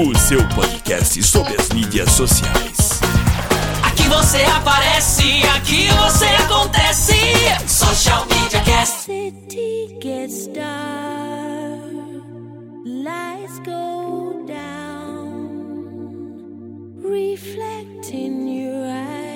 o seu podcast sobre as mídias sociais. Aqui você aparece, aqui você acontece. Social Media Cast. city gets dark, lights go down, reflect in your eyes.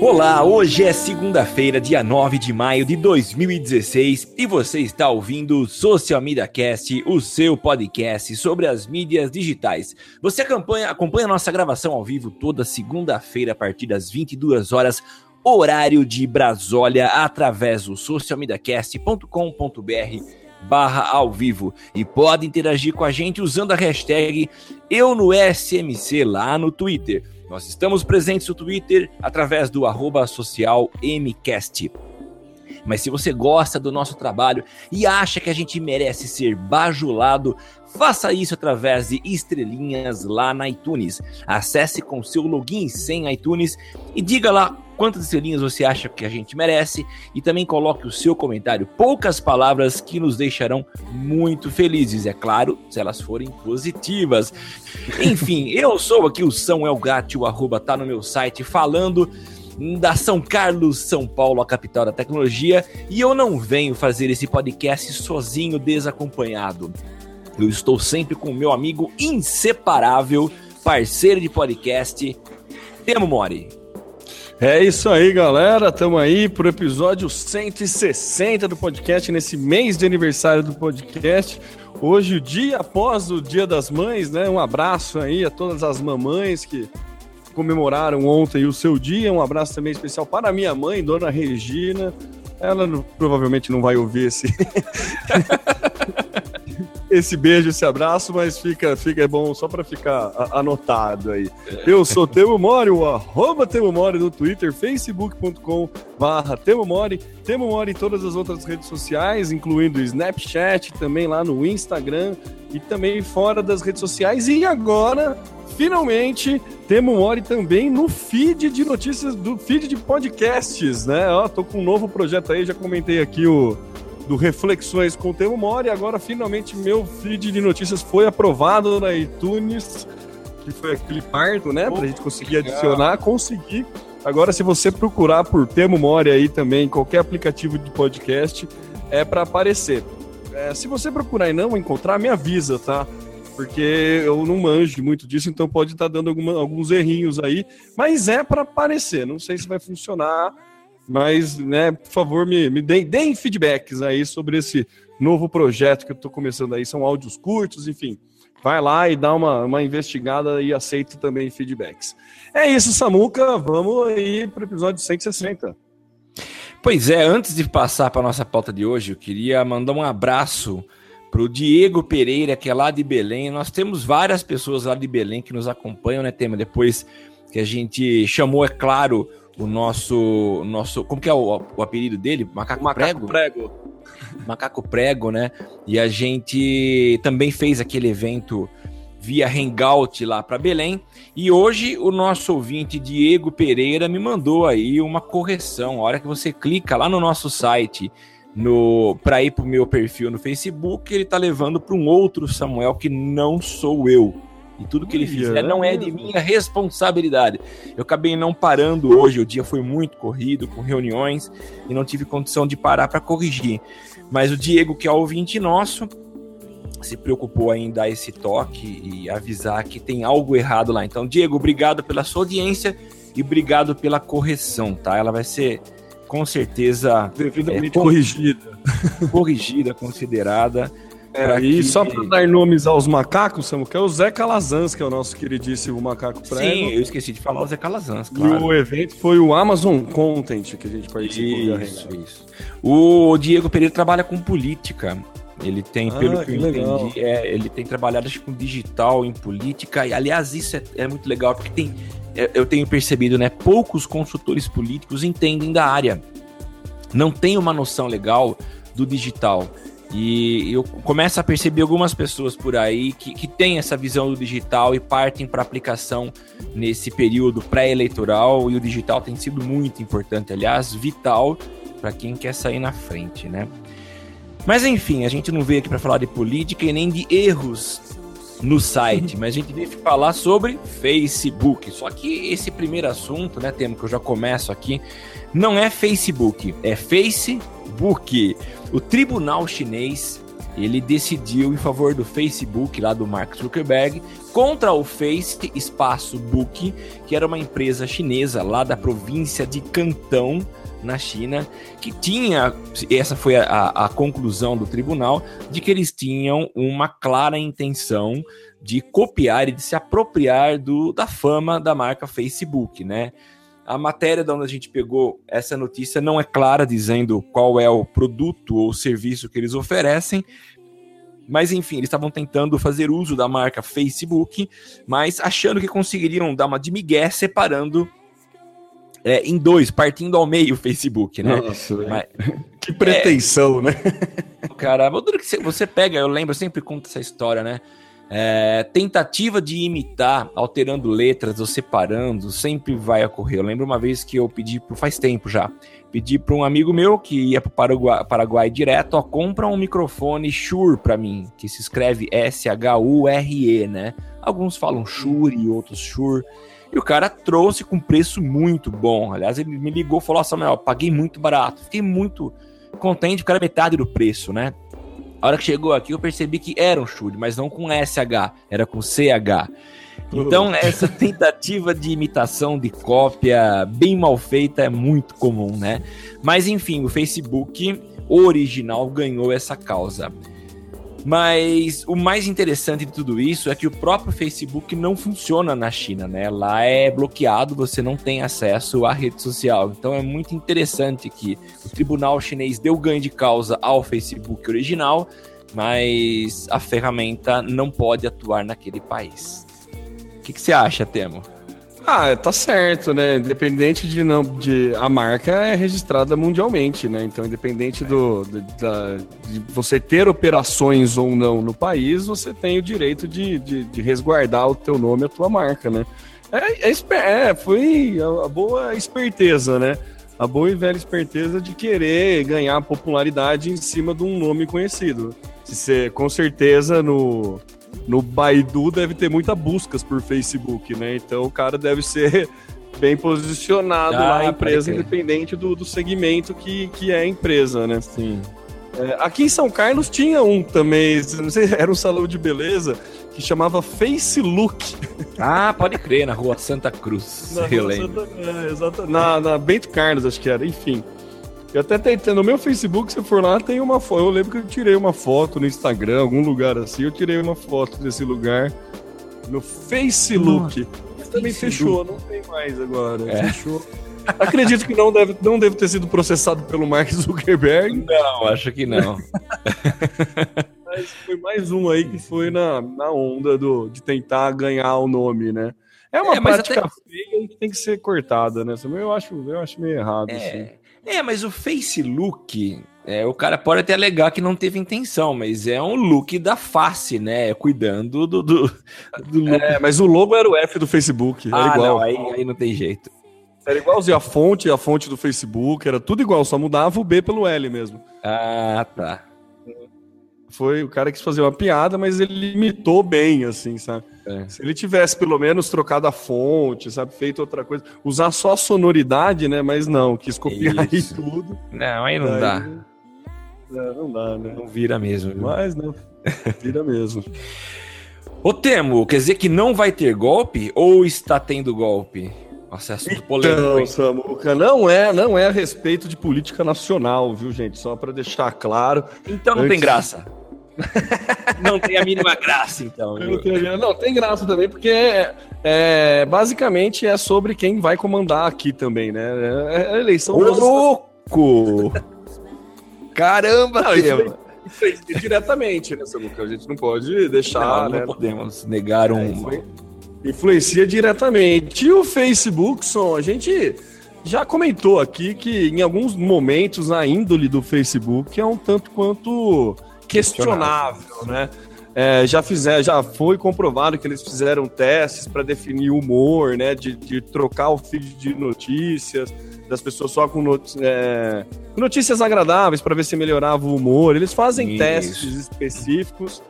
Olá, hoje é segunda-feira, dia 9 de maio de 2016 e você está ouvindo o Social Media Cast, o seu podcast sobre as mídias digitais. Você acompanha, acompanha nossa gravação ao vivo toda segunda-feira a partir das 22 horas, horário de Brasólia, através do socialmediacast.com.br barra ao vivo e pode interagir com a gente usando a hashtag eu no SMC lá no Twitter. Nós estamos presentes no Twitter através do arroba social MCast. Mas se você gosta do nosso trabalho e acha que a gente merece ser bajulado, faça isso através de estrelinhas lá na iTunes. Acesse com seu login sem iTunes e diga lá quantas estrelinhas você acha que a gente merece e também coloque o seu comentário. Poucas palavras que nos deixarão muito felizes, é claro, se elas forem positivas. Enfim, eu sou aqui o Samuel Gatti, o arroba tá no meu site falando da São Carlos, São Paulo, a capital da tecnologia, e eu não venho fazer esse podcast sozinho, desacompanhado. Eu estou sempre com o meu amigo inseparável, parceiro de podcast, Temo Mori. É isso aí, galera. Tamo aí pro episódio 160 do podcast, nesse mês de aniversário do podcast. Hoje, o dia após o Dia das Mães, né? Um abraço aí a todas as mamães que comemoraram ontem o seu dia. Um abraço também especial para minha mãe, Dona Regina. Ela não- provavelmente não vai ouvir esse. esse beijo, esse abraço, mas fica, fica é bom só para ficar anotado aí. Eu sou Temo Mori, o arroba Temo Mori no Twitter, facebook.com barra Temo Mori, Temo Mori em todas as outras redes sociais, incluindo o Snapchat, também lá no Instagram e também fora das redes sociais. E agora, finalmente, Temo Mori também no feed de notícias, do feed de podcasts, né? Ó, tô com um novo projeto aí, já comentei aqui o do Reflexões com o Temo Mori. Agora, finalmente, meu feed de notícias foi aprovado na iTunes, que foi aquele parto, né? Pra gente conseguir adicionar, conseguir. Agora, se você procurar por Temo Mori aí também, qualquer aplicativo de podcast, é para aparecer. É, se você procurar e não encontrar, me avisa, tá? Porque eu não manjo muito disso, então pode estar dando alguma- alguns errinhos aí, mas é para aparecer. Não sei se vai funcionar, mas, né, por favor, me, me deem, deem feedbacks aí sobre esse novo projeto que eu tô começando aí. São áudios curtos, enfim. Vai lá e dá uma, uma investigada e aceito também feedbacks. É isso, Samuca. Vamos aí pro episódio 160. Pois é, antes de passar para nossa pauta de hoje, eu queria mandar um abraço pro Diego Pereira, que é lá de Belém. Nós temos várias pessoas lá de Belém que nos acompanham, né, Tema? Depois que a gente chamou, é claro, o nosso. nosso como que é o, o apelido dele? Macaco, Prego? prego. Macaco Prego, né? E a gente também fez aquele evento via Hangout lá para Belém. E hoje o nosso ouvinte Diego Pereira me mandou aí uma correção. A hora que você clica lá no nosso site no para ir pro meu perfil no Facebook, ele tá levando para um outro Samuel que não sou eu. E tudo que ele fizer não é de minha responsabilidade. Eu acabei não parando hoje, o dia foi muito corrido, com reuniões, e não tive condição de parar para corrigir. Mas o Diego, que é ouvinte nosso, se preocupou em dar esse toque e avisar que tem algo errado lá. Então, Diego, obrigado pela sua audiência e obrigado pela correção, tá? Ela vai ser com certeza Devidamente É, corrigida. corrigida, considerada. É, pra e que- só para dar nomes aos macacos, Samuca, é o Zé Calazans, que é o nosso queridíssimo macaco prego. Sim, eu esqueci de falar o Zé Calazans, E claro. o evento foi o Amazon Content que a gente participou. Isso, isso. O Diego Pereira trabalha com política. Ele tem, Ah, pelo que, que eu legal. entendi, é, ele tem trabalhado que com digital, em política. E, aliás, isso é, é muito legal, porque tem, é, eu tenho percebido, né? Poucos consultores políticos entendem da área. Não tem uma noção legal do digital. E eu começo a perceber algumas pessoas por aí que, que têm essa visão do digital e partem para aplicação nesse período pré-eleitoral. E o digital tem sido muito importante, aliás, vital para quem quer sair na frente, né? Mas enfim, a gente não veio aqui para falar de política e nem de erros no site, mas a gente veio falar sobre Facebook. Só que esse primeiro assunto, né, tema que eu já começo aqui, não é Facebook, é Facebook. O tribunal chinês, ele decidiu em favor do Facebook, lá do Mark Zuckerberg, contra o Face Espaço Book, que era uma empresa chinesa lá da província de Cantão, na China, que tinha, essa foi a, a conclusão do tribunal, de que eles tinham uma clara intenção de copiar e de se apropriar do, da fama da marca Facebook, né? A matéria de onde a gente pegou essa notícia não é clara, dizendo qual é o produto ou serviço que eles oferecem, mas enfim, eles estavam tentando fazer uso da marca Facebook, mas achando que conseguiriam dar uma de migué separando é, em dois, partindo ao meio o Facebook, né? Nossa. Mas, que pretensão, né? cara, que você- pega, eu lembro, eu sempre conto essa história, né? É, tentativa de imitar, alterando letras ou separando, sempre vai ocorrer. Eu lembro uma vez que eu pedi, pro- faz tempo já, pedi para um amigo meu que ia para o Paraguai, Paraguai direto, ó, compra um microfone Shure para mim, que se escreve S-H-U-R-E, né? Alguns falam Shure, outros Shure. E o cara trouxe com preço muito bom. Aliás, ele me ligou e falou: Nossa, meu, eu paguei muito barato. Fiquei muito contente, porque era metade do preço, né? A hora que chegou aqui, eu percebi que era um Shure, mas não com SH, era com CH. Então, essa tentativa de imitação, de cópia bem mal feita é muito comum, né? Mas, enfim, o Facebook original ganhou essa causa. Mas o mais interessante de tudo isso é que o próprio Facebook não funciona na China, né? Lá é bloqueado, você não tem acesso à rede social. Então é muito interessante que o tribunal chinês deu ganho de causa ao Facebook original, mas a ferramenta não pode atuar naquele país. O que, que você acha, Temo? Ah, tá certo, né? Independente de não. De, a marca é registrada mundialmente, né? Então, independente do, de, da- de você ter operações ou não no país, você tem o direito de, de, de resguardar o teu nome e a tua marca, né? É, é, é, foi a, a boa esperteza, né? A boa e velha esperteza de querer ganhar popularidade em cima de um nome conhecido. Se você, com certeza, no, no Baidu deve ter muitas buscas por Facebook, né? Então o cara deve ser bem posicionado Ah, lá, a empresa, independente do, do segmento que, que é a empresa, né? Sim. É, aqui em São Carlos tinha um também, não sei, era um salão de beleza que chamava Face Look. Ah, pode crer, na rua Santa Cruz. Na, eu lembro. Santa- é, na, na Bento Carlos, acho que era, enfim. Eu até tentei, no meu Facebook, se for lá, tem uma foto. Eu lembro que eu tirei uma foto no Instagram, algum lugar assim, eu tirei uma foto desse lugar no Facebook. Mas também Face fechou, não tem mais agora. É. Fechou. Acredito que não deve, não deve ter sido processado pelo Mark Zuckerberg, Não, acho que não. mas foi mais um aí que foi na, na onda do, de tentar ganhar o nome, né? É uma É, prática feia e que tem que ser cortada, né? Eu acho, eu acho meio errado. assim. É, é, mas o face look, é, o cara pode até alegar que não teve intenção, mas é um look da face, né? Cuidando do, do, do look. É, mas o logo era o F do Facebook, era ah, igual. não, aí, aí não tem jeito. Era igualzinho a fonte, a fonte do Facebook, era tudo igual, só mudava o B pelo L mesmo. Ah, tá. Foi o cara quis fazer uma piada, mas ele imitou bem, assim, sabe? É. Se ele tivesse pelo menos trocado a fonte, sabe, feito outra coisa, usar só a sonoridade, né? Mas não, quis copiar Isso. aí tudo. Não, aí não Aí- dá. É, não dá, né? Não vira mesmo. viu? Mas não, vira mesmo. Ô Temo, quer dizer que não vai ter golpe ou está tendo golpe? Nossa, é assunto polêmico, Então, hein? Samuca, não é, não é a respeito de política nacional, viu, gente? Só para deixar claro. Então não tem Antes- graça. Não tem a mínima graça, então. Não, tenho- não, tem graça também, porque é, é, basicamente é sobre quem vai comandar aqui também, né? É, é a eleição Ô, louco! Caramba, Não, isso influencia diretamente, né, Samuca? A gente não pode deixar, não, né? não podemos negar um. É, influ- influencia diretamente. E o Facebook, Som, a gente já comentou aqui que em alguns momentos a índole do Facebook é um tanto quanto questionável, né? É, já fizer, já foi comprovado que eles fizeram testes para definir o humor, né? De, de trocar o feed de notícias das pessoas só com é, notícias agradáveis para ver se melhorava o humor. Eles fazem Isso. testes específicos.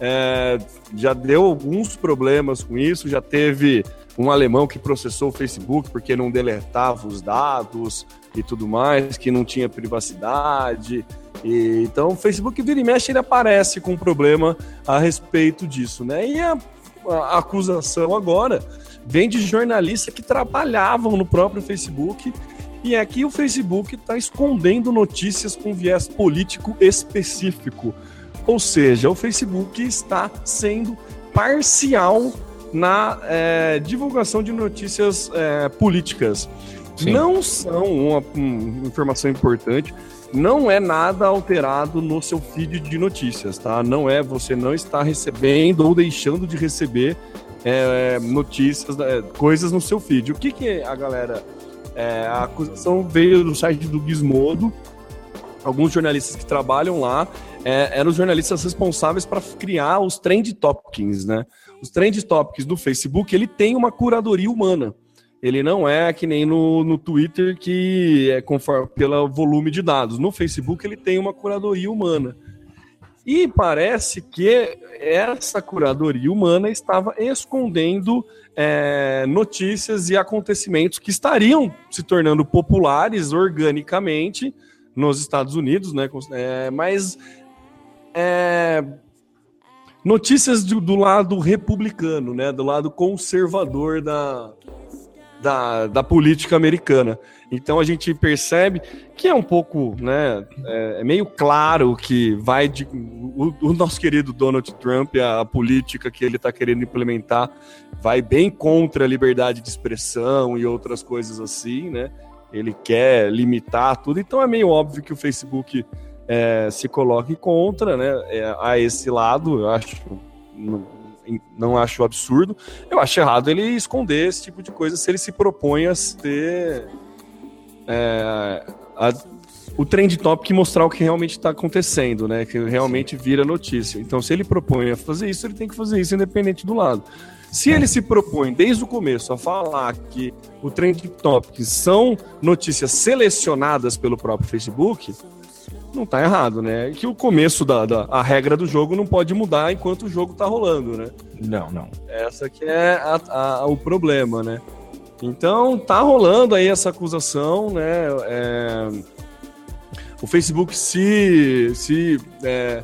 É, já deu alguns problemas com isso. Já teve um alemão que processou o Facebook porque não deletava os dados e tudo mais, que não tinha privacidade. E, então, o Facebook vira e mexe, ele aparece com um problema a respeito disso, né? E a, a acusação agora vem de jornalistas que trabalhavam no próprio Facebook e é que o Facebook está escondendo notícias com viés político específico. Ou seja, o Facebook está sendo parcial na eh, divulgação de notícias eh, políticas. Sim. Não são uma, uma informação importante, não é nada alterado no seu feed de notícias, tá? Não é você não está recebendo ou deixando de receber eh, notícias, eh, coisas no seu feed. O que que a galera é, a acusação veio do site do Gizmodo. Alguns jornalistas que trabalham lá é, eram os jornalistas responsáveis para criar os trend topics, né? Os trend topics do Facebook, ele tem uma curadoria humana. Ele não é que nem no, no Twitter, que é conforme pelo volume de dados. No Facebook, ele tem uma curadoria humana. E parece que essa curadoria humana estava escondendo é, notícias e acontecimentos que estariam se tornando populares organicamente nos Estados Unidos, né? É, mas é, notícias do, do lado republicano, né? Do lado conservador da, da, da política americana. Então a gente percebe que é um pouco, né? É, é meio claro que vai de. O, o nosso querido Donald Trump, a, a política que ele está querendo implementar, vai bem contra a liberdade de expressão e outras coisas assim, né? Ele quer limitar tudo, então é meio óbvio que o Facebook é, se coloque contra, né? É, a esse lado, eu acho. Não, acho absurdo. Eu acho errado ele esconder esse tipo de coisa se ele se propõe a ter é, a- o trend topic mostrar o que realmente está acontecendo, né? Que realmente vira notícia. Então, se ele propõe a fazer isso, ele tem que fazer isso independente do lado. Se ele se propõe desde o começo a falar que o trend topics são notícias selecionadas pelo próprio Facebook, não tá errado, né? Que o começo da, da a regra do jogo não pode mudar enquanto o jogo tá rolando, né? Não, não. Essa que é a- a- o problema, né? Então, tá rolando aí essa acusação, né? É, o Facebook se, se, é,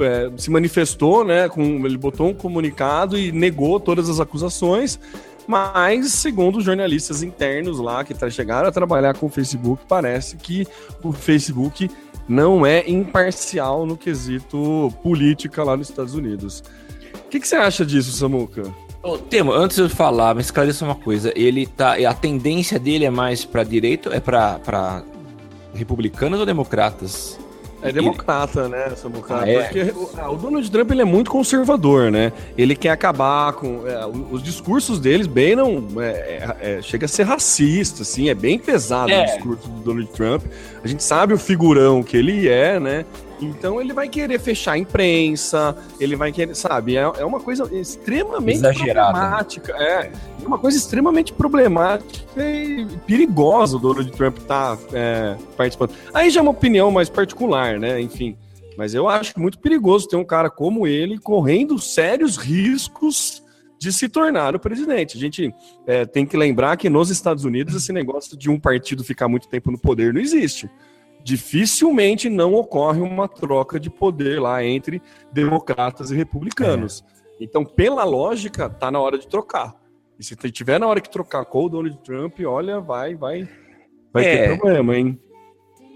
é, se manifestou, né? Com, ele botou um comunicado e negou todas as acusações, mas, segundo os jornalistas internos lá que chegaram a trabalhar com o Facebook, parece que o Facebook não é imparcial no quesito política lá nos Estados Unidos. O que, que você acha disso, Samuca? Ô, Temo, antes de eu falar, me esclareça uma coisa. Ele tá. A tendência dele é mais pra direita? É pra republicanos ou democratas? É democrata, né, Samuca? Ah, é? Porque o, ah, o Donald Trump ele é muito conservador, né? Ele quer acabar com. é, os discursos deles bem não. é, é, é, chega a ser racista, assim, é bem pesado É. o discurso do Donald Trump. A gente sabe o figurão que ele é, né? Então ele vai querer fechar a imprensa, ele vai querer, sabe? É, é uma coisa extremamente Exagerada. problemática. É, é uma coisa extremamente problemática e perigosa o Donald Trump tá é, participando. Aí já é uma opinião mais particular, né? Enfim. Mas eu acho muito perigoso ter um cara como ele correndo sérios riscos de se tornar o presidente. A gente é, tem que lembrar que nos Estados Unidos esse negócio de um partido ficar muito tempo no poder não existe. Dificilmente não ocorre uma troca de poder lá entre democratas e republicanos. Então, pela lógica, tá na hora de trocar. E se tiver na hora que trocar com o Donald Trump, olha, vai, vai, vai É. ter problema, hein?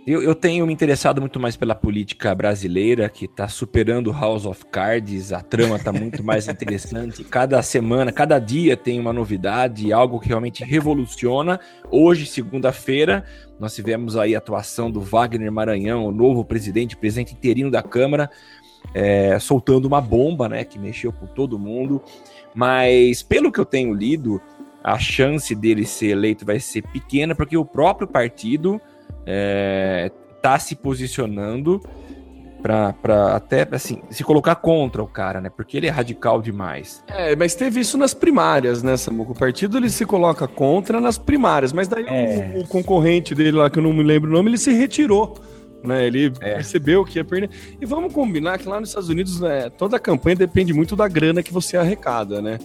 Eu, eu tenho me interessado muito mais pela política brasileira, que está superando House of Cards, a trama está muito mais interessante. Cada semana, cada dia tem uma novidade, algo que realmente revoluciona. Hoje, segunda-feira, nós tivemos aí a atuação do Wagner Maranhão, o novo presidente, presidente interino da Câmara, é, soltando uma bomba, né, que mexeu com todo mundo. Mas, pelo que eu tenho lido, a chance dele ser eleito vai ser pequena, porque o próprio partido é, tá se posicionando para até assim se colocar contra o cara, né? Porque ele é radical demais. É, mas teve isso nas primárias, né, Samuco? O partido ele se coloca contra nas primárias, mas daí É. o, o concorrente dele lá, que eu não me lembro o nome, ele se retirou. Né, ele É. percebeu que ia perder. E vamos combinar que lá nos Estados Unidos, né, toda a campanha depende muito da grana que você arrecada, né?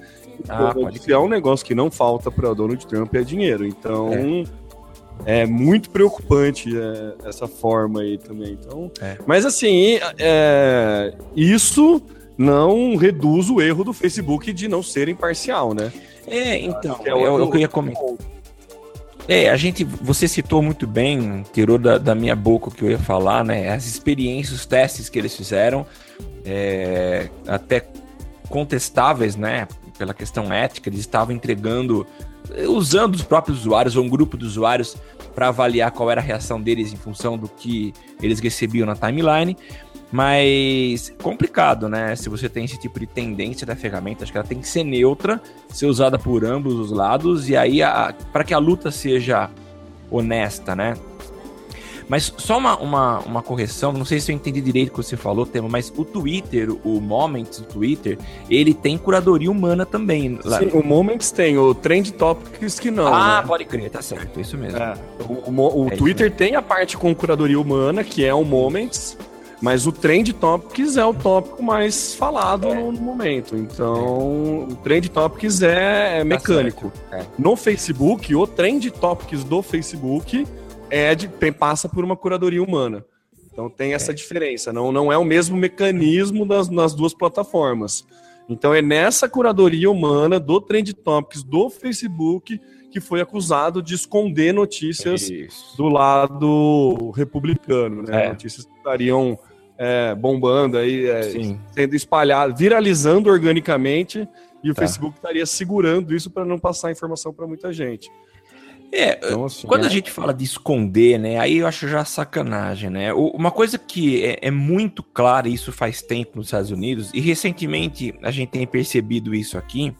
Ah, Pô, pode se é um negócio que não falta para Donald Trump é dinheiro. Então é, muito preocupante é, essa forma aí também. Então, É. mas assim, é, isso não reduz o erro do Facebook de não ser imparcial, né? É, então, é o é eu ia comentar. É, a gente, você citou muito bem, tirou da, da minha boca o que eu ia falar, né? As experiências, os testes que eles fizeram, é, até contestáveis, né? Pela questão ética, eles estavam entregando, usando os próprios usuários ou um grupo de usuários para avaliar qual era a reação deles em função do que eles recebiam na timeline. Mas complicado, né? Se você tem esse tipo de tendência da ferramenta, acho que ela tem que ser neutra, ser usada por ambos os lados, e aí para que a luta seja honesta, né? Mas só uma, uma, uma correção, não sei se eu entendi direito o que você falou, Tema, mas o Twitter, o Moments do Twitter, ele tem curadoria humana também. lá- Sim, o Moments tem, o Trend Topics que não. ah, né? pode crer, tá certo, isso mesmo. É, o, o o É Twitter tem a parte com curadoria humana, que é o Moments, mas o Trend Topics é o tópico mais falado É. no, no momento. Então, o Trend Topics é, é mecânico. É. No Facebook, o Trend Topics do Facebook é de, tem- passa por uma curadoria humana. Então tem essa diferença. Não, não é o mesmo mecanismo das, nas duas plataformas. Então é nessa curadoria humana do Trend Topics do Facebook que foi acusado de esconder notícias Isso. do lado republicano, né? É. Notícias que estariam é, bombando aí, é, sendo espalhadas, viralizando organicamente, e o Tá. Facebook estaria segurando isso para não passar informação para muita gente. É, Então, assim, Quando é- a gente fala de esconder, né? Aí eu acho já sacanagem, né? Uma coisa que é, é muito clara, e isso faz tempo nos Estados Unidos, e recentemente a gente tem percebido isso aqui,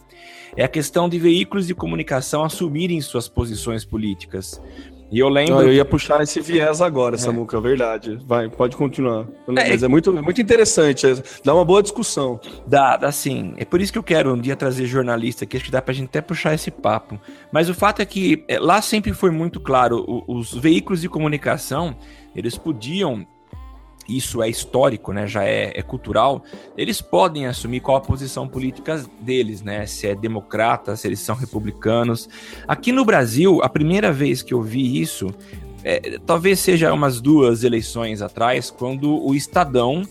é a questão de veículos de comunicação assumirem suas posições políticas. E eu lembro. Não, eu ia puxar esse viés agora, Samuca, é verdade. Vai, pode continuar. Mas é muito, é muito interessante, é- dá uma boa discussão. Dá, dá sim. É por isso que eu quero um dia trazer jornalista aqui, acho que dá pra gente até puxar esse papo. Mas o fato é que é, lá sempre foi muito claro, o- os veículos de comunicação, eles podiam, isso é histórico, né, já é, é cultural, eles podem assumir qual a posição política deles, né, se é democrata, se eles são republicanos. Aqui no Brasil, a primeira vez que eu vi isso, é, talvez seja umas duas eleições atrás, quando o Estadão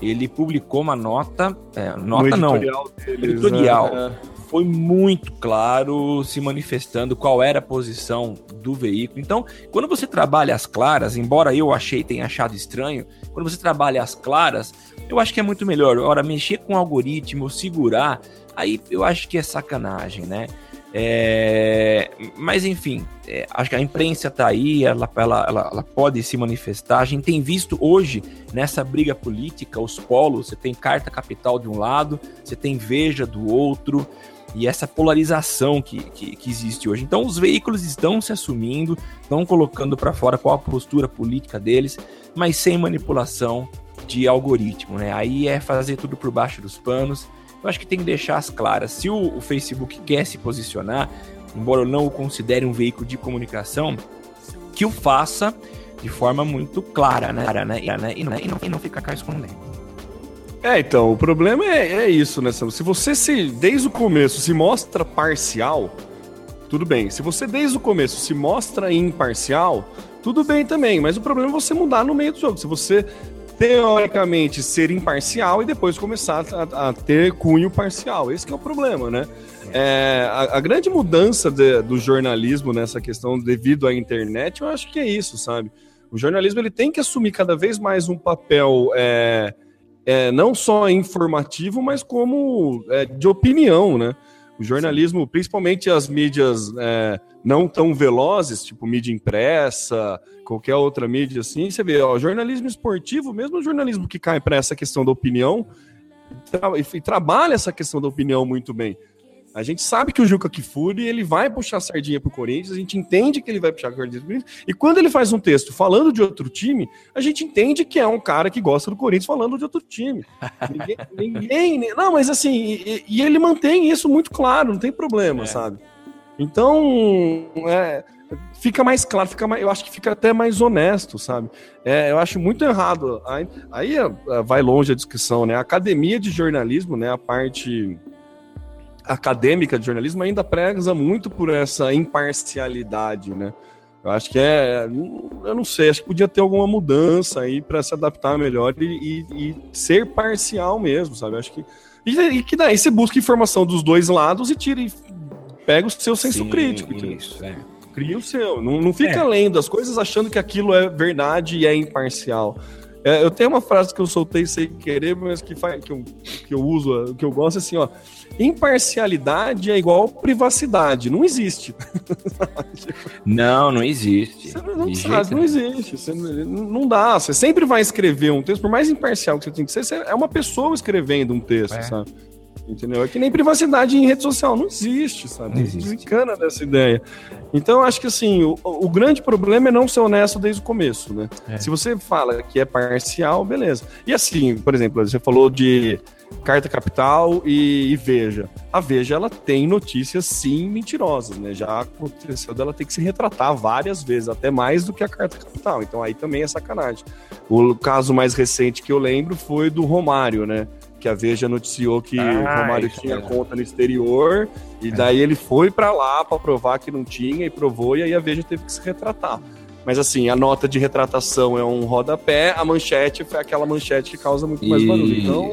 ele publicou uma nota, é, nota no não, editorial deles, editorial. né? Foi muito claro se manifestando qual era a posição do veículo. Então, quando você trabalha as claras, embora eu achei tenha achado estranho, quando você trabalha as claras, eu acho que é muito melhor. Ora, mexer com o algoritmo, segurar, aí eu acho que é sacanagem, né? É, mas enfim, é, acho que a imprensa tá aí, ela, ela, ela, ela pode se manifestar. A gente tem visto hoje nessa briga política os polos: você tem carta capital de um lado, você tem veja do outro, e essa polarização que, que, que existe hoje. Então, os veículos estão se assumindo, estão colocando para fora qual a postura política deles, mas sem manipulação de algoritmo, né? Aí é fazer tudo por baixo dos panos. Eu acho que tem que deixar as claras. Se o, o Facebook quer se posicionar, embora eu não o considere um veículo de comunicação, que o faça de forma muito clara, né? né? E, não, não, e não ficar cá escondendo. É, então, o problema é, é isso, né, Sam? Se você se, desde o começo, se mostra parcial, tudo bem. Se você, desde o começo, se mostra imparcial, tudo bem também. Mas o problema é você mudar no meio do jogo. Se você, teoricamente, ser imparcial e depois começar a, a ter cunho parcial. Esse é o problema, né? É, a, a grande mudança de- do jornalismo nessa questão devido à internet, eu acho que é isso, sabe? O jornalismo ele tem que assumir cada vez mais um papel é, é, não só informativo, mas como é, de opinião, né? O jornalismo, principalmente as mídias é, não tão velozes, tipo mídia impressa, qualquer outra mídia assim, você vê, ó, jornalismo esportivo, mesmo o jornalismo que cai para essa questão da opinião, tra e trabalha essa questão da opinião muito bem. A gente sabe que o Juca Kifuri, ele vai puxar a sardinha pro Corinthians, a gente entende que ele vai puxar a sardinha pro Corinthians, e quando ele faz um texto falando de outro time, a gente entende que é um cara que gosta do Corinthians falando de outro time. ninguém, ninguém, não, mas assim, e, e, ele mantém isso muito claro, não tem problema, é. sabe? Então, é, fica mais claro, fica mais, eu acho que fica até mais honesto, sabe? É, eu acho muito errado. Aí, aí é, vai longe a discussão, né? A academia de jornalismo, né? A parte acadêmica de jornalismo ainda preza muito por essa imparcialidade, né? Eu acho que é, eu não sei, acho que podia ter alguma mudança aí para se adaptar melhor e, e, e, ser parcial mesmo, sabe? Eu acho que e, e, que daí você busca informação dos dois lados e tira e pega o seu senso Sim, crítico. Isso, é. Cria o seu, não, não fica é. lendo as coisas achando que aquilo é verdade e é imparcial. É, eu tenho uma frase que eu soltei sem querer, mas que, faz, que, eu, que eu uso, que eu gosto assim, ó. Imparcialidade é igual privacidade. Não existe. não, não existe. Você não, sabe, não existe. Você, não dá. Você sempre vai escrever um texto, por mais imparcial que você tem que ser, você é uma pessoa escrevendo um texto, é. sabe? Entendeu? É que nem privacidade em rede social. Não existe, sabe? Não existe. Desencana dessa ideia. Então, eu acho que assim, o, o, grande problema é não ser honesto desde o começo, né? É. Se você fala que é parcial, beleza. E assim, por exemplo, você falou de Carta Capital e, e, Veja. A Veja ela tem notícias sim mentirosas, né? Já aconteceu dela ter que se retratar várias vezes, até mais do que a Carta Capital. Então aí também é sacanagem. O caso mais recente que eu lembro foi do Romário, né? Que a Veja noticiou que ah, o Romário tinha conta no exterior e é. daí ele foi para lá para provar que não tinha e provou e aí a Veja teve que se retratar. Mas assim, a nota de retratação é um rodapé, a manchete foi aquela manchete que causa muito mais barulho. Então,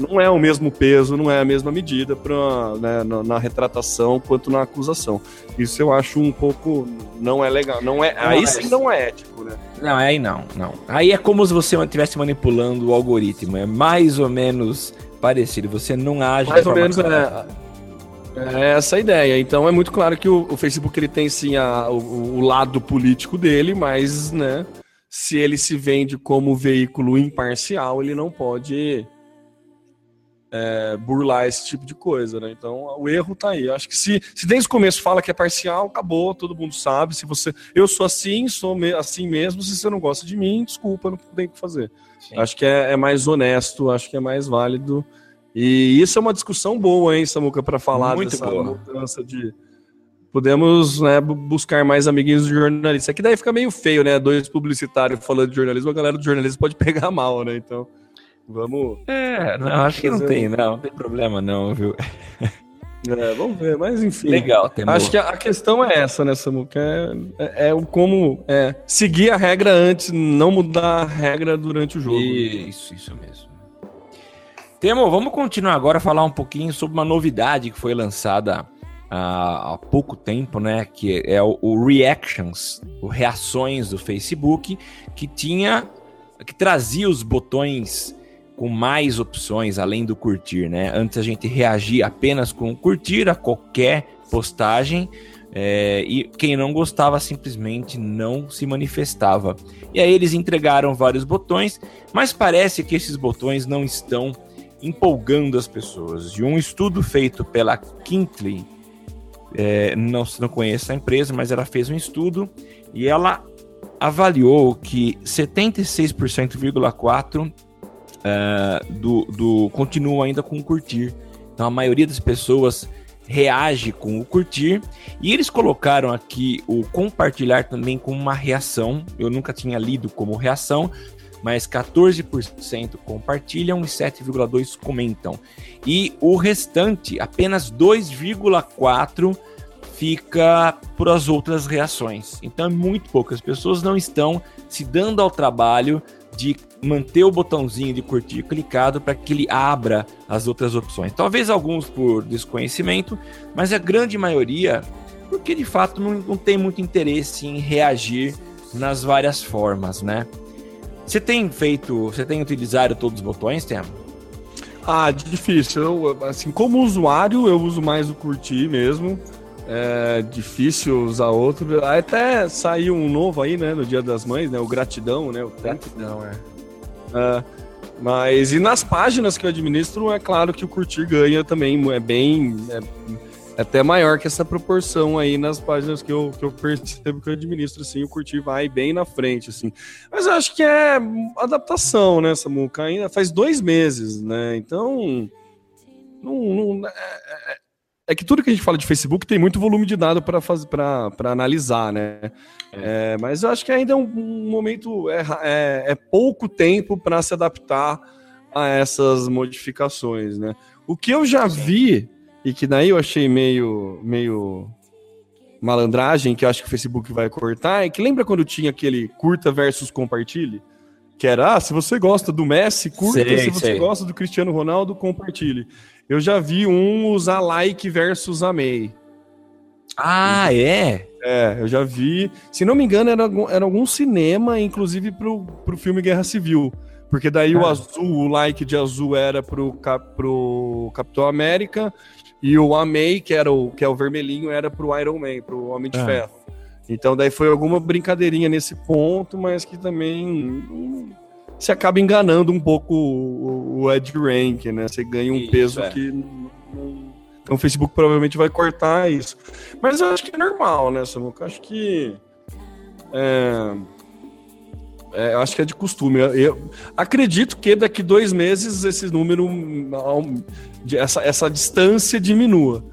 não é o mesmo peso, não é a mesma medida pra, né, na, na, retratação quanto na acusação. Isso eu acho um pouco não é legal, não é, não aí é. sim não é ético, né? Não, aí não, não. Aí é como se você estivesse manipulando o algoritmo, é mais ou menos parecido, você não age mais ou menos é, é essa a ideia. Então é muito claro que o, o Facebook ele tem sim a, o, o lado político dele, mas né, se ele se vende como veículo imparcial, ele não pode é, burlar esse tipo de coisa, né? Então o erro tá aí. Eu acho que se, se desde o começo fala que é parcial, acabou, todo mundo sabe. Se você. Eu sou assim, sou me, assim mesmo. Se você não gosta de mim, desculpa, não tem o que fazer. Sim. Acho que é, é, mais honesto, acho que é mais válido. E isso é uma discussão boa, hein, Samuca, para falar Muito dessa boa. mudança de. Podemos né, buscar mais amiguinhos de jornalista. Aqui daí fica meio feio, né? Dois publicitários falando de jornalismo, a galera do jornalismo pode pegar mal, né? Então. Vamos. É, não, acho que não tem, não. Não tem problema, não, viu? É, vamos ver, mas enfim. Legal, Temor. Acho que a, a, questão é essa, né, Samuca? É, é, é, o como é, seguir a regra antes, não mudar a regra durante o jogo. Isso, isso mesmo. Temo, vamos continuar agora a falar um pouquinho sobre uma novidade que foi lançada há, há pouco tempo, né? Que é o, o Reactions, o Reações do Facebook, que tinha. que trazia os botões com mais opções além do curtir, né? Antes a gente reagia apenas com curtir a qualquer postagem é, e quem não gostava simplesmente não se manifestava. E aí eles entregaram vários botões, mas parece que esses botões não estão empolgando as pessoas. De um estudo feito pela Kintley, é, não, não conheço a empresa, mas ela fez um estudo e ela avaliou que 76,4% uh, do, do continua ainda com o curtir. Então a maioria das pessoas reage com o curtir e eles colocaram aqui o compartilhar também como uma reação. Eu nunca tinha lido como reação, mas 14% compartilham e 7,2 comentam. E o restante, apenas 2,4 fica por as outras reações. Então é muito poucas pessoas não estão se dando ao trabalho de manter o botãozinho de curtir clicado para que ele abra as outras opções. Talvez alguns por desconhecimento, mas a grande maioria porque de fato não, não tem muito interesse em reagir nas várias formas, né? Você tem feito, você tem utilizado todos os botões, Temo? Ah, difícil. Eu, assim, como usuário, eu uso mais o curtir mesmo. É difícil usar outro. Até saiu um novo aí, né, no Dia das Mães, né? O Gratidão, né? O Gratidão, é. é. Mas e nas páginas que eu administro, é claro que o curtir ganha também, é bem. É, é até maior que essa proporção aí nas páginas que eu, que eu percebo que eu administro, assim, o curtir vai bem na frente, assim. Mas eu acho que é adaptação, né, Samuca? Ainda faz dois meses, né? Então. Não, não é, é, que tudo que a gente fala de Facebook tem muito volume de dados para analisar, né? É. é, mas eu acho que ainda é um, um momento, é, é, é pouco tempo para se adaptar a essas modificações, né? O que eu já vi e que daí eu achei meio, meio malandragem, que eu acho que o Facebook vai cortar, é que lembra quando tinha aquele curta versus compartilhe? Que era, ah, se você gosta do Messi, curta, sei, se você sei. gosta do Cristiano Ronaldo, compartilhe. Eu já vi um usar like versus amei. Ah, é? É, eu já vi. Se não me engano, era, era algum cinema, inclusive pro, pro filme Guerra Civil. Porque daí o ah. azul, o like de azul era pro, pro Capitão América e o Amei, que era o que é o vermelhinho, era pro Iron Man, pro Homem de ah. Ferro. Então daí foi alguma brincadeirinha nesse ponto, mas que também se acaba enganando um pouco o, o Ed Rank, né? Você ganha um isso, peso é. que então o Facebook provavelmente vai cortar isso. Mas eu acho que é normal, né, Samuca? Eu acho que é, é, eu acho que é de costume. Eu acredito que daqui dois meses esse número, essa, essa distância diminua.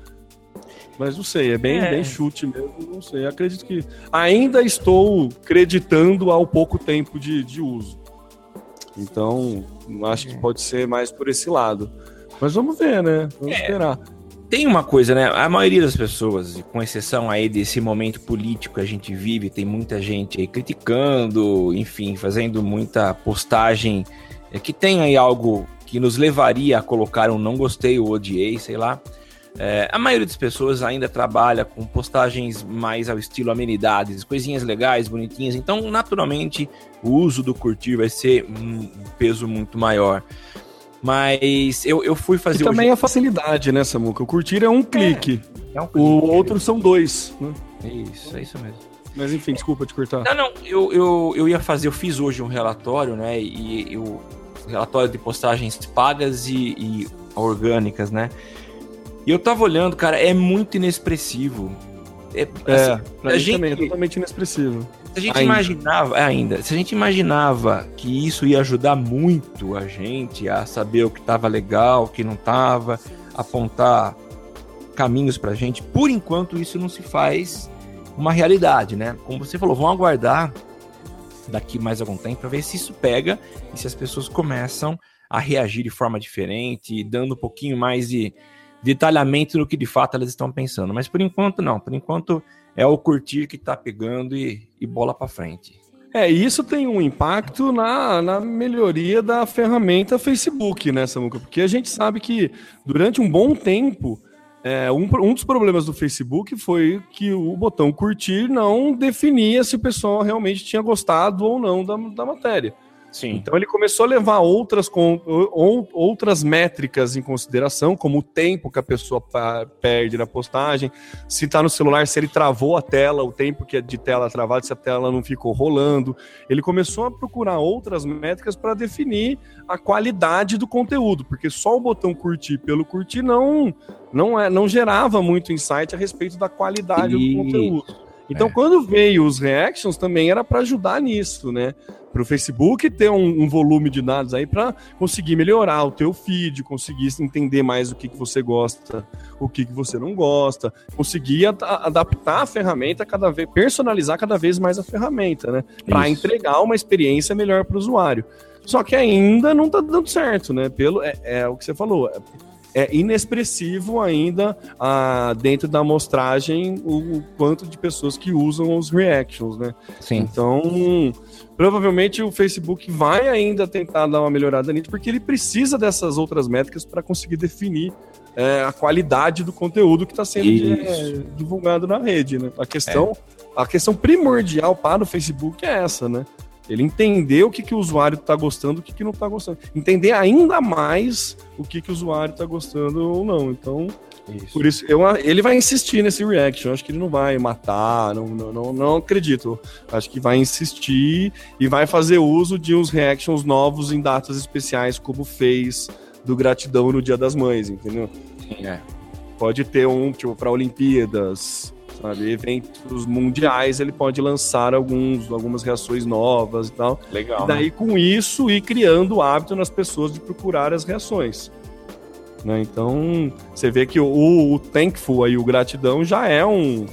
Mas não sei, é bem, é. bem chute mesmo, não sei. Acredito que ainda estou acreditando ao pouco tempo de, de uso. Então, acho que pode ser mais por esse lado. Mas vamos ver, né? Vamos é. esperar tem uma coisa, né? A maioria das pessoas, com exceção aí desse momento político que a gente vive, tem muita gente aí criticando, enfim, fazendo muita postagem é, que tem aí algo que nos levaria a colocar um não gostei ou odiei, sei lá. É, a maioria das pessoas ainda trabalha com postagens mais ao estilo amenidades, coisinhas legais, bonitinhas. Então, naturalmente, o uso do curtir vai ser um peso muito maior. Mas eu, eu fui fazer. E também hoje... a facilidade, né, Samuca? O curtir é um clique. É, é um clique. O outro são dois. Né? Isso, é isso mesmo. Mas enfim, desculpa te cortar. Não, não, eu, eu, eu ia fazer, eu fiz hoje um relatório, né? E o relatório de postagens pagas e, e orgânicas, né? E eu tava olhando, cara, é muito inexpressivo. É, é assim, a gente, também é totalmente inexpressivo. Se a gente ainda. imaginava, é, ainda, se a gente imaginava que isso ia ajudar muito a gente a saber o que estava legal, o que não estava, apontar caminhos pra gente, por enquanto isso não se faz uma realidade, né? Como você falou, vão aguardar daqui mais algum tempo para ver se isso pega e se as pessoas começam a reagir de forma diferente, dando um pouquinho mais de detalhamento no que de fato elas estão pensando. Mas por enquanto não, por enquanto é o curtir que tá pegando e, e bola para frente. É, isso tem um impacto na, na melhoria da ferramenta Facebook, né, Samuca? Porque a gente sabe que durante um bom tempo, é, um, um dos problemas do Facebook foi que o botão curtir não definia se o pessoal realmente tinha gostado ou não da, da matéria. Sim. Então ele começou a levar outras, com, outras métricas em consideração, como o tempo que a pessoa perde na postagem, se está no celular, se ele travou a tela, o tempo que é de tela travada, se a tela não ficou rolando. Ele começou a procurar outras métricas para definir a qualidade do conteúdo, porque só o botão curtir pelo curtir não, não, é, não gerava muito insight a respeito da qualidade e... do conteúdo. Então, é. quando veio os reactions, também era para ajudar nisso, né? para o Facebook ter um, um, volume de dados aí para conseguir melhorar o teu feed, conseguir entender mais o que, que você gosta, o que, que você não gosta, conseguir adaptar a ferramenta cada vez, personalizar cada vez mais a ferramenta, né? Para entregar uma experiência melhor para o usuário. Só que ainda não está dando certo, né? Pelo, é, é o que você falou. É, é inexpressivo ainda ah, dentro da amostragem o, o, quanto de pessoas que usam os reactions, né? Sim. Então, provavelmente o Facebook vai ainda tentar dar uma melhorada nisso, porque ele precisa dessas outras métricas para conseguir definir é, a qualidade do conteúdo que está sendo é, divulgado na rede. Né? A questão, a questão primordial para o Facebook é essa, né? Ele entender o que, que o usuário está gostando, o que, que não está gostando. Entender ainda mais o que, que o usuário está gostando ou não. Então, isso. por isso, eu, ele vai insistir nesse reaction. Acho que ele não vai matar, não, não, não, não acredito. Acho que vai insistir e vai fazer uso de uns reactions novos em datas especiais, como fez do Gratidão no Dia das Mães, entendeu? Sim, é. Pode ter um, tipo, para Olimpíadas, sabe? Eventos mundiais, ele pode lançar alguns, algumas reações novas e tal. Legal. E daí, né? com isso, ir criando o hábito nas pessoas de procurar as reações. Né? Então, você vê que o, o Thankful aí, o gratidão, já é um,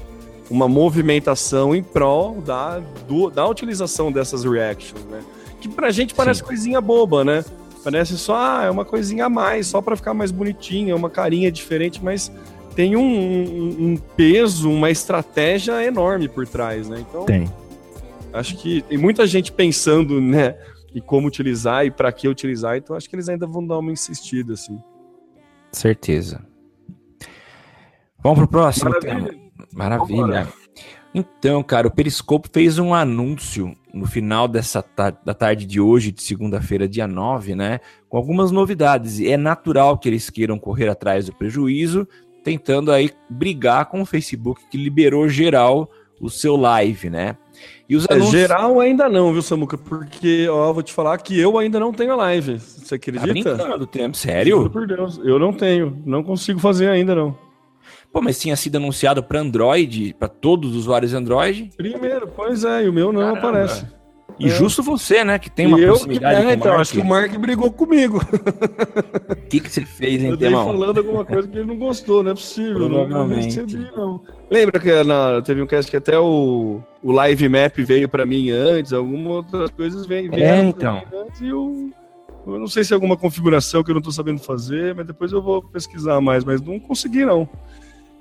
uma movimentação em prol da, do, da utilização dessas reactions, né? Que pra gente parece Sim. coisinha boba, né? Parece só, ah, é uma coisinha a mais, só para ficar mais bonitinha, uma carinha diferente, mas tem um, um, um, peso, uma estratégia enorme por trás, né? Então, tem. acho que tem muita gente pensando, né, em como utilizar e para que utilizar, então acho que eles ainda vão dar uma insistida, assim. Certeza. Vamos pro próximo Maravilha. tema. Maravilha. Então, cara, o Periscope fez um anúncio no final dessa tar da tarde de hoje, de segunda-feira, dia 9, né? Com algumas novidades. E é natural que eles queiram correr atrás do prejuízo, tentando aí brigar com o Facebook, que liberou geral o seu live, né? E os anúncios... é, geral ainda não, viu, Samuca? Porque, ó, vou te falar que eu ainda não tenho a live. Você acredita? Tá brincando, tempo, sério? Juro por Deus, eu não tenho. Não consigo fazer ainda, não. Pô, mas tinha sido anunciado para Android, para todos os usuários Android? Primeiro, pois é, e o meu não Caramba. aparece. E é. justo você, né, que tem uma e proximidade eu, é, então, Mark. acho que o Mark brigou comigo. O que, que você fez, hein, Eu dei falando alguma coisa que ele não gostou, não é possível. Provavelmente. Não, recebi, não. Lembra que na, teve um cast que até o, o Live Map veio para mim antes, algumas outras coisas vêm é, então. antes e eu, eu não sei se é alguma configuração que eu não tô sabendo fazer, mas depois eu vou pesquisar mais, mas não consegui, não.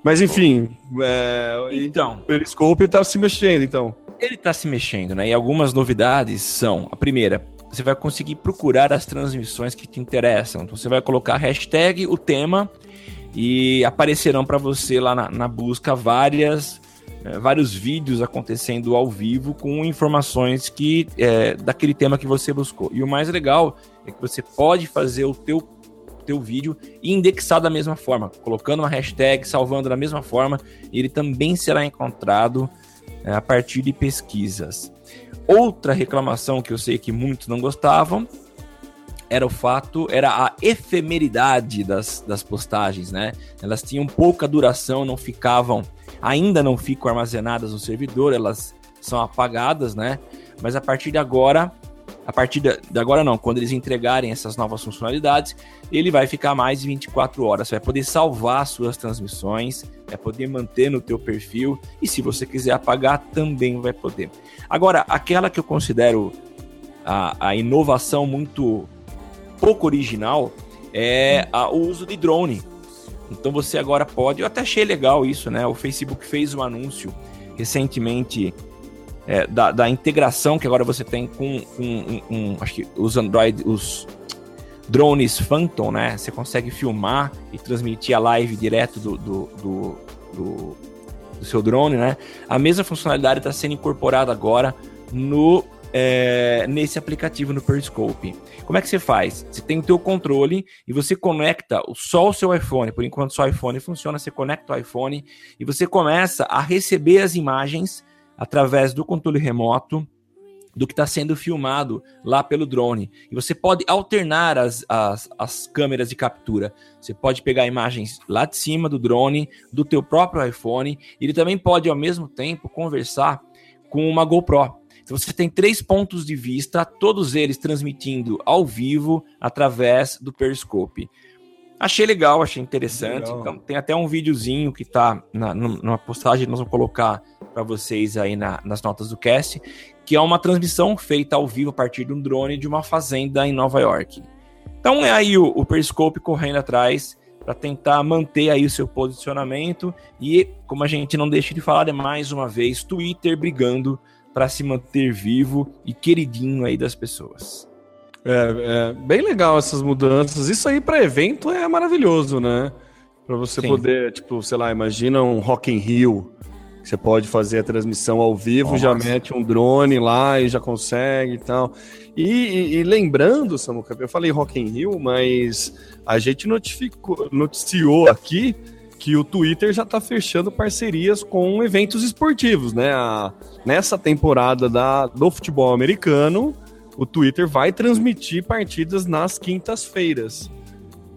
Mas enfim, é, então, o Periscope tá se mexendo, então. Ele está se mexendo, né? E algumas novidades são: a primeira, você vai conseguir procurar as transmissões que te interessam. Então você vai colocar a hashtag, o tema, e aparecerão para você lá na, na busca várias, é, vários vídeos acontecendo ao vivo com informações que é, daquele tema que você buscou. E o mais legal é que você pode fazer o teu teu vídeo e indexar da mesma forma, colocando uma hashtag, salvando da mesma forma, ele também será encontrado é, a partir de pesquisas. Outra reclamação que eu sei que muitos não gostavam era o fato, era a efemeridade das, das postagens, né? Elas tinham pouca duração, não ficavam, ainda não ficam armazenadas no servidor, elas são apagadas, né? Mas a partir de agora a partir de, agora não, quando eles entregarem essas novas funcionalidades, ele vai ficar mais de 24 horas. Você vai poder salvar suas transmissões, vai poder manter no teu perfil e se você quiser apagar também vai poder. Agora, aquela que eu considero a, a inovação muito pouco original é a, o uso de drone. Então você agora pode, eu até achei legal isso, né? O Facebook fez um anúncio recentemente é, da, da, integração que agora você tem com, com um, um, acho que os Android, os drones Phantom, né? Você consegue filmar e transmitir a live direto do, do, do, do, do seu drone, né? A mesma funcionalidade está sendo incorporada agora no é, nesse aplicativo no Periscope. Como é que você faz? Você tem o teu controle e você conecta só o seu iPhone. Por enquanto só o iPhone funciona, você conecta o iPhone e você começa a receber as imagens através do controle remoto do que está sendo filmado lá pelo drone. E você pode alternar as, as, as câmeras de captura. Você pode pegar imagens lá de cima do drone, do teu próprio iPhone. Ele também pode, ao mesmo tempo, conversar com uma GoPro. Então você tem três pontos de vista, todos eles transmitindo ao vivo através do Periscope. Achei legal, achei interessante. Legal. Então, tem até um videozinho que tá na, numa postagem, nós vamos colocar para vocês aí na, nas notas do cast, que é uma transmissão feita ao vivo a partir de um drone de uma fazenda em Nova York. Então é aí o, o Periscope correndo atrás para tentar manter aí o seu posicionamento e, como a gente não deixa de falar, é mais uma vez Twitter brigando para se manter vivo e queridinho aí das pessoas. É, é, bem legal essas mudanças. Isso aí para evento é maravilhoso, né? Para você Sim. poder, tipo, sei lá, imagina um Rock in Rio, Você pode fazer a transmissão ao vivo, Nossa. já mete um drone lá e já consegue e tal. E, e, e lembrando, Samuca, eu falei Rock in Rio, mas a gente notificou, noticiou aqui que o Twitter já está fechando parcerias com eventos esportivos, né? A, nessa temporada da, do futebol americano, o Twitter vai transmitir partidas nas quintas-feiras.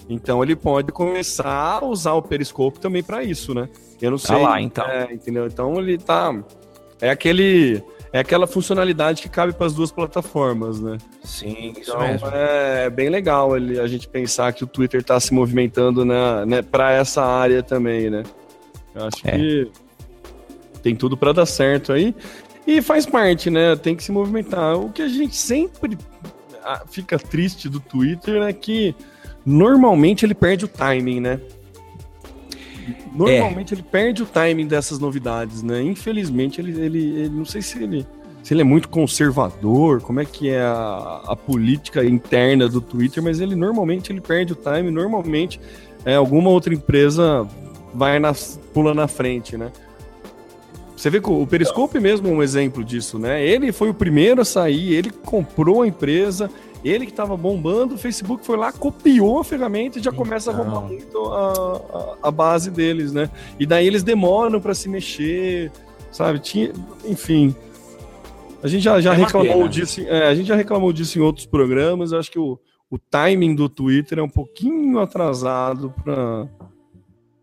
Então ele pode começar a usar o Periscope também para isso, né? Eu não tá sei. Tá lá, então. É, entendeu? Então ele tá. É aquele. É aquela funcionalidade que cabe para as duas plataformas, né? Sim, isso então, mesmo. É bem legal ele, a gente pensar que o Twitter está se movimentando né, né, para essa área também, né? Eu acho é. que tem tudo para dar certo aí. E faz parte, né? Tem que se movimentar. O que a gente sempre ah, fica triste do Twitter é que normalmente ele perde o timing, né? Normalmente é. ele perde o timing dessas novidades, né? Infelizmente, ele, ele, ele, não sei se ele, se ele é muito conservador, como é que é a, a política interna do Twitter, mas ele normalmente ele perde o timing, normalmente é, alguma outra empresa vai na, pula na frente, né? Você vê que o Periscope mesmo é um exemplo disso, né? Ele foi o primeiro a sair, ele comprou a empresa, ele que estava bombando, o Facebook foi lá, copiou a ferramenta e já começa então... a roubar muito a, a, a, base deles, né? E daí eles demoram para se mexer, sabe? Tinha, enfim. A gente já, já é reclamou pena. disso. É, a gente já reclamou disso em outros programas. Eu acho que o, o timing do Twitter é um pouquinho atrasado para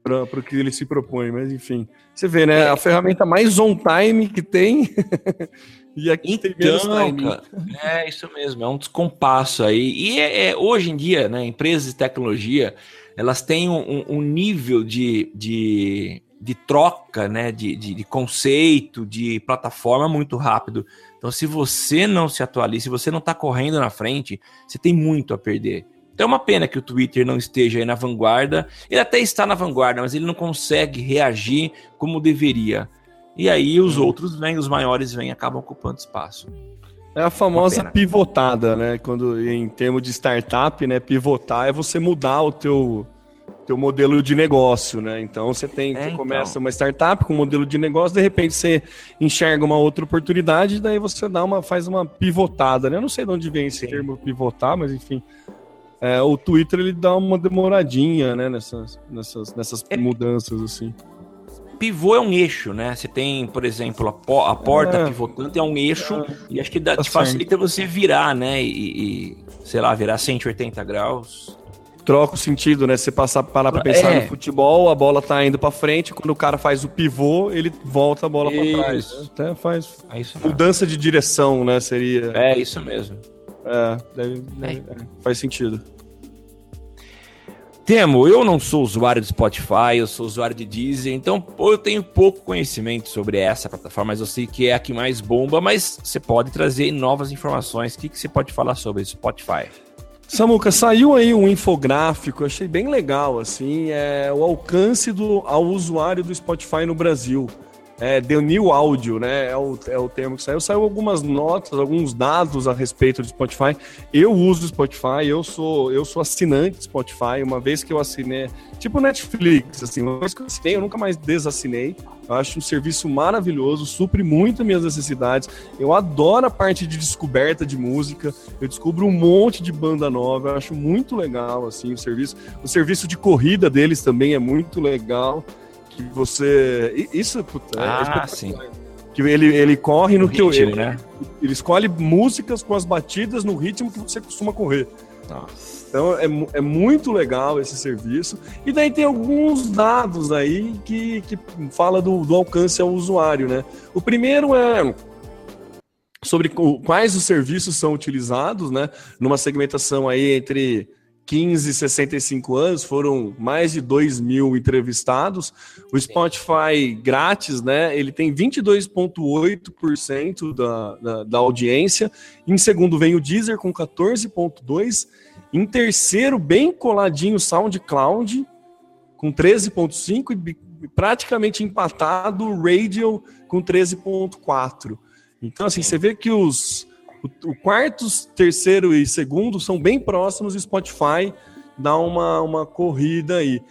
para o que ele se propõe, mas enfim. Você vê, né? A ferramenta mais on time que tem E aqui então, tem menos Cara, é isso mesmo, é um descompasso aí. E é, é, hoje em dia, né, empresas de tecnologia, elas têm um, um nível de, de, de troca, né, de, de, de, conceito, de plataforma muito rápido. Então, se você não se atualiza, se você não está correndo na frente, você tem muito a perder. Então é uma pena que o Twitter não esteja aí na vanguarda. Ele até está na vanguarda, mas ele não consegue reagir como deveria. E aí os hum. outros vêm, os maiores vêm, acabam ocupando espaço. É a famosa pivotada, né? Quando em termos de startup, né, pivotar é você mudar o teu teu modelo de negócio, né? Então você tem, é, você então. começa uma startup com um modelo de negócio, de repente você enxerga uma outra oportunidade, daí você dá uma faz uma pivotada, né? Eu não sei de onde vem esse Sim. termo pivotar, mas enfim, é, o Twitter ele dá uma demoradinha, né? Nessas nessas, nessas é. mudanças assim pivô é um eixo, né? Você tem, por exemplo, a, po a porta é. pivotante é um eixo e acho que dá, te facilita você virar, né? E, e, sei lá, virar 180 graus. Troca o sentido, né? Você passar para pra pensar é. no futebol, a bola tá indo para frente, quando o cara faz o pivô, ele volta a bola para trás. Até faz é mudança de direção, né? Seria. É isso mesmo. É, deve, deve, é. faz sentido. Temo, eu não sou usuário do Spotify, eu sou usuário de Deezer, então eu tenho pouco conhecimento sobre essa plataforma, mas eu sei que é a que mais bomba, mas você pode trazer novas informações. O que, que você pode falar sobre Spotify? Samuca, saiu aí um infográfico, achei bem legal, assim, é o alcance do, ao usuário do Spotify no Brasil é, The New Audio, né? É o, é o termo que saiu. Saiu algumas notas, alguns dados a respeito do Spotify. Eu uso o Spotify, eu sou, eu sou assinante do Spotify. Uma vez que eu assinei, tipo Netflix, assim, uma vez que eu assinei, eu nunca mais desassinei. Eu acho um serviço maravilhoso, supre muito minhas necessidades. Eu adoro a parte de descoberta de música. Eu descubro um monte de banda nova. Eu acho muito legal assim o serviço. O serviço de corrida deles também é muito legal que você. Isso, puta, é ah, é sim. Que ele, ele corre no, no que ritmo, ele, né? ele escolhe músicas com as batidas no ritmo que você costuma correr. Nossa. Então é, é muito legal esse serviço. E daí tem alguns dados aí que, que fala do, do alcance ao usuário, né? O primeiro é sobre quais os serviços são utilizados, né? Numa segmentação aí entre 15 e 65 anos, foram mais de 2 mil entrevistados. O Spotify grátis, né? Ele tem 22,8% da, da, da audiência. Em segundo vem o Deezer com 14,2%. Em terceiro, bem coladinho, o SoundCloud com 13,5% e praticamente empatado Radio com 13,4%. Então, assim, você vê que os o, o quarto, terceiro e segundo são bem próximos e Spotify dá uma, uma corrida aí.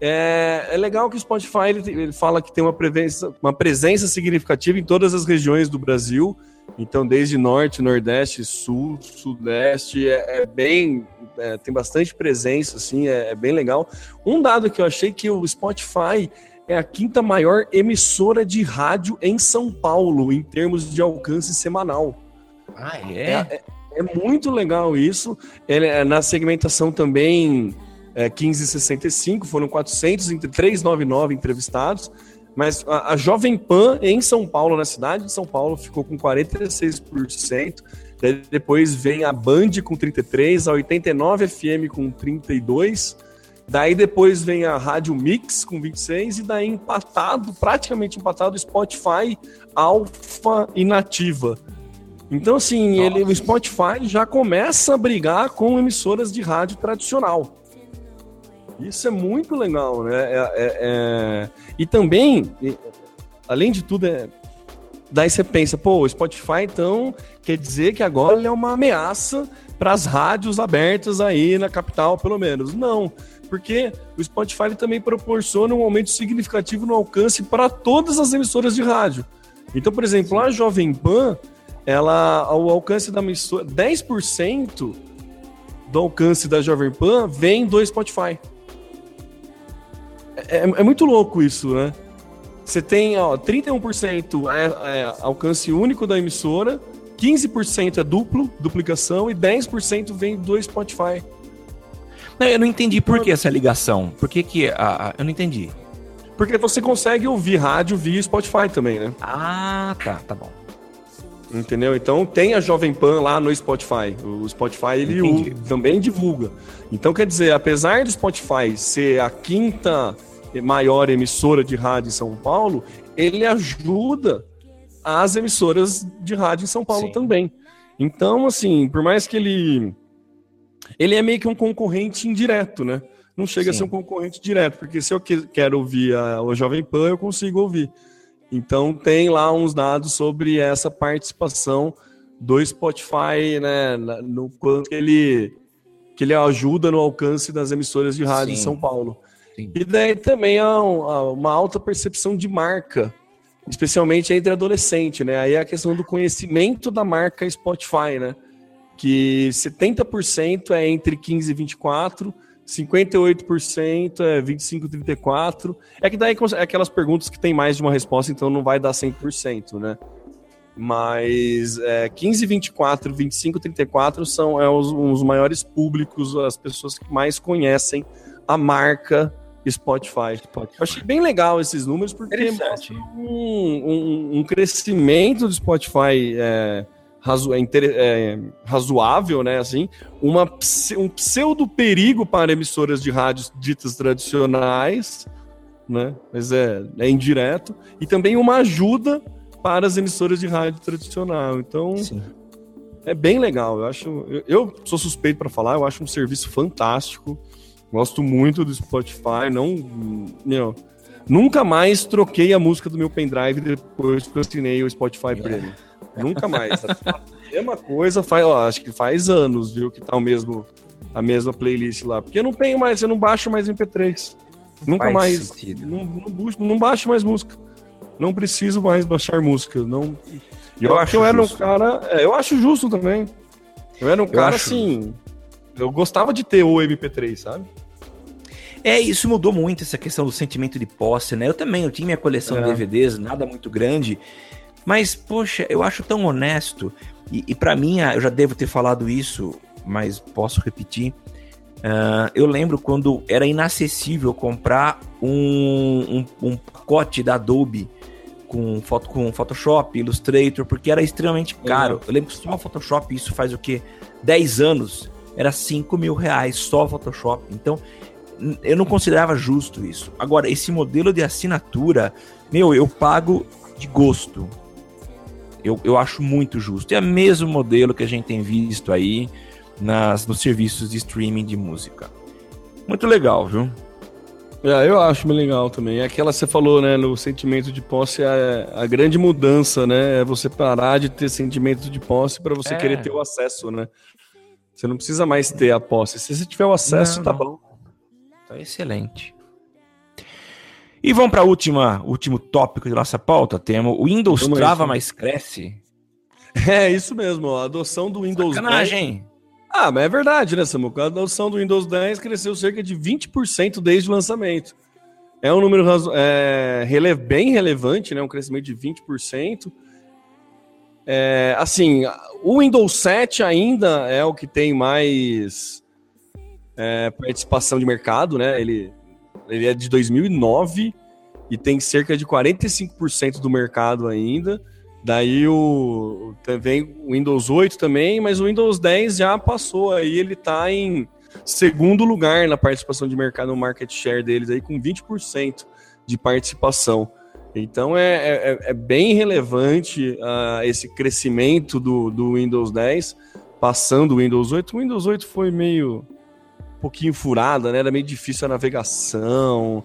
É, é legal que o Spotify ele, ele fala que tem uma presença, uma presença significativa em todas as regiões do Brasil. Então, desde norte, nordeste, sul, sudeste, é, é bem. é, tem bastante presença, assim, é, é bem legal. Um dado que eu achei que o Spotify é a quinta maior emissora de rádio em São Paulo, em termos de alcance semanal. Ah, É, é- é muito legal isso. Ele, é, na segmentação também é, 1565, foram 400 entre 399 entrevistados. Mas a, a Jovem Pan em São Paulo, na cidade de São Paulo, ficou com 46%. Daí depois vem a Band com 33%, a 89 FM com 32%. Daí depois vem a Rádio Mix com 26 e daí empatado, praticamente empatado, Spotify, Alfa e Nativa. Então, assim, ele, o Spotify já começa a brigar com emissoras de rádio tradicional. Isso é muito legal, né? É- é- é- E também, além de tudo, é... daí você pensa, pô, o Spotify, então, quer dizer que agora ele é uma ameaça para as rádios abertas aí na capital, pelo menos. Não, porque o Spotify também proporciona um aumento significativo no alcance para todas as emissoras de rádio. Então, por exemplo, a Jovem Pan, ela, o alcance da emissora, 10% do alcance da Jovem Pan vem do Spotify. É, é muito louco isso, né? Você tem ó, 31% é, é alcance único da emissora, 15% é duplo, duplicação, e 10% vem do Spotify. Não, eu não entendi por que essa ligação. Por que que... a- a- eu não entendi. Porque você consegue ouvir rádio via Spotify também, né? Ah, tá, tá bom. Entendeu? Então tem a Jovem Pan lá no Spotify. O Spotify ele o- também divulga. Então quer dizer, apesar do Spotify ser a quinta maior emissora de rádio em São Paulo, ele ajuda as emissoras de rádio em São Paulo Sim. também. Então, assim, por mais que ele ele é meio que um concorrente indireto, né? Não chega a Sim. ser um concorrente direto, porque se eu que- quero ouvir a, o Jovem Pan, eu consigo ouvir. Então tem lá uns dados sobre essa participação do Spotify, né, no quanto que ele que ele ajuda no alcance das emissoras de rádio Sim. em São Paulo. Sim. E daí também há há uma alta percepção de marca, especialmente entre adolescente, né? Aí é a questão do conhecimento da marca Spotify, né? Que 70% é entre 15 e 24, 58% é 25 e 34. É que daí é aquelas perguntas que tem mais de uma resposta, então não vai dar 100%, né? Mas é, 15, 24, 25, 34 são é, os, os maiores públicos, as pessoas que mais conhecem a marca Spotify. Eu achei bem legal esses números, porque mostra um, um- um crescimento do Spotify é, razo- é, é, razoável, né? Assim, uma, um pseudo perigo para emissoras de rádios ditas tradicionais, né? Mas é, é indireto, e também uma ajuda para as emissoras de rádio tradicional. Então, Sim. é bem legal. Eu acho, eu, eu sou suspeito para falar. Eu acho um serviço fantástico. Gosto muito do Spotify. Não, não, nunca mais troquei a música do meu pendrive depois que eu assinei o Spotify Premium. Nunca mais. A mesma coisa faz, ó, acho que faz anos, viu, que tá o mesmo a mesma playlist lá. Porque eu não tenho mais, eu não baixo mais MP3. Nunca Faz mais. sentido. Não, não, busco- não baixo mais música. Não preciso mais baixar música. Não. Eu Eu, acho eu era um justo. cara. é, eu acho justo também. Eu era um cara acho assim. Eu gostava de ter o MP3, sabe? É, isso mudou muito, essa questão do sentimento de posse, né? Eu também, eu tinha minha coleção É. de DVDs, nada muito grande. Mas, poxa, eu acho tão honesto. E, e para mim, ah, eu já devo ter falado isso, mas posso repetir. Ah, eu lembro quando era inacessível comprar um, um, um pacote da Adobe com, foto, com Photoshop, Illustrator, porque era extremamente caro. Eu lembro que só o Photoshop, isso faz o quê? 10 anos, era 5 mil reais só o Photoshop. Então, eu não considerava justo isso. Agora, esse modelo de assinatura, meu, eu pago de gosto. Eu, eu acho muito justo. É o mesmo modelo que a gente tem visto aí nas, nos serviços de streaming de música. Muito legal, viu? É, eu acho legal também. É aquela que você falou, né? No sentimento de posse, é a grande mudança, né? É você parar de ter sentimento de posse para você É. querer ter o acesso, né? Você não precisa mais ter a posse. Se você tiver o acesso, Não, tá não. bom. Tá excelente. E vamos para última, último tópico de nossa pauta. Temos o Windows aí, trava, mas cresce. É isso mesmo, a adoção do Windows 10. Sacanagem. Ah, mas é verdade, né, Samuca? A adoção do Windows 10 cresceu cerca de 20% desde o lançamento. É um número é, rele- bem relevante, né? Um crescimento de 20%. É, assim, o Windows 7 ainda é o que tem mais é, participação de mercado, né? Ele, ele é de 2009 e tem cerca de 45% do mercado ainda. Daí o também o Windows 8 também, mas o Windows 10 já passou aí, ele tá em segundo lugar na participação de mercado, no market share deles aí com 20% de participação. Então é, é, é bem relevante ah, esse crescimento do, do Windows 10 passando o Windows 8. O Windows 8 foi meio pouquinho furada, né? Era meio difícil a navegação.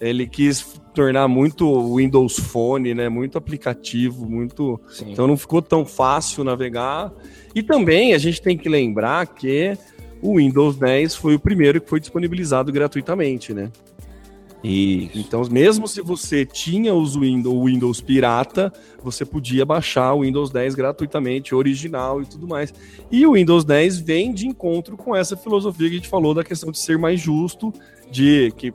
Ele quis tornar muito Windows Phone, né? Muito aplicativo, muito Sim. então não ficou tão fácil navegar. E também a gente tem que lembrar que o Windows 10 foi o primeiro que foi disponibilizado gratuitamente, né? Isso. Então, mesmo se você tinha os Windows, o Windows pirata, você podia baixar o Windows 10 gratuitamente, original e tudo mais. E o Windows 10 vem de encontro com essa filosofia que a gente falou da questão de ser mais justo, de que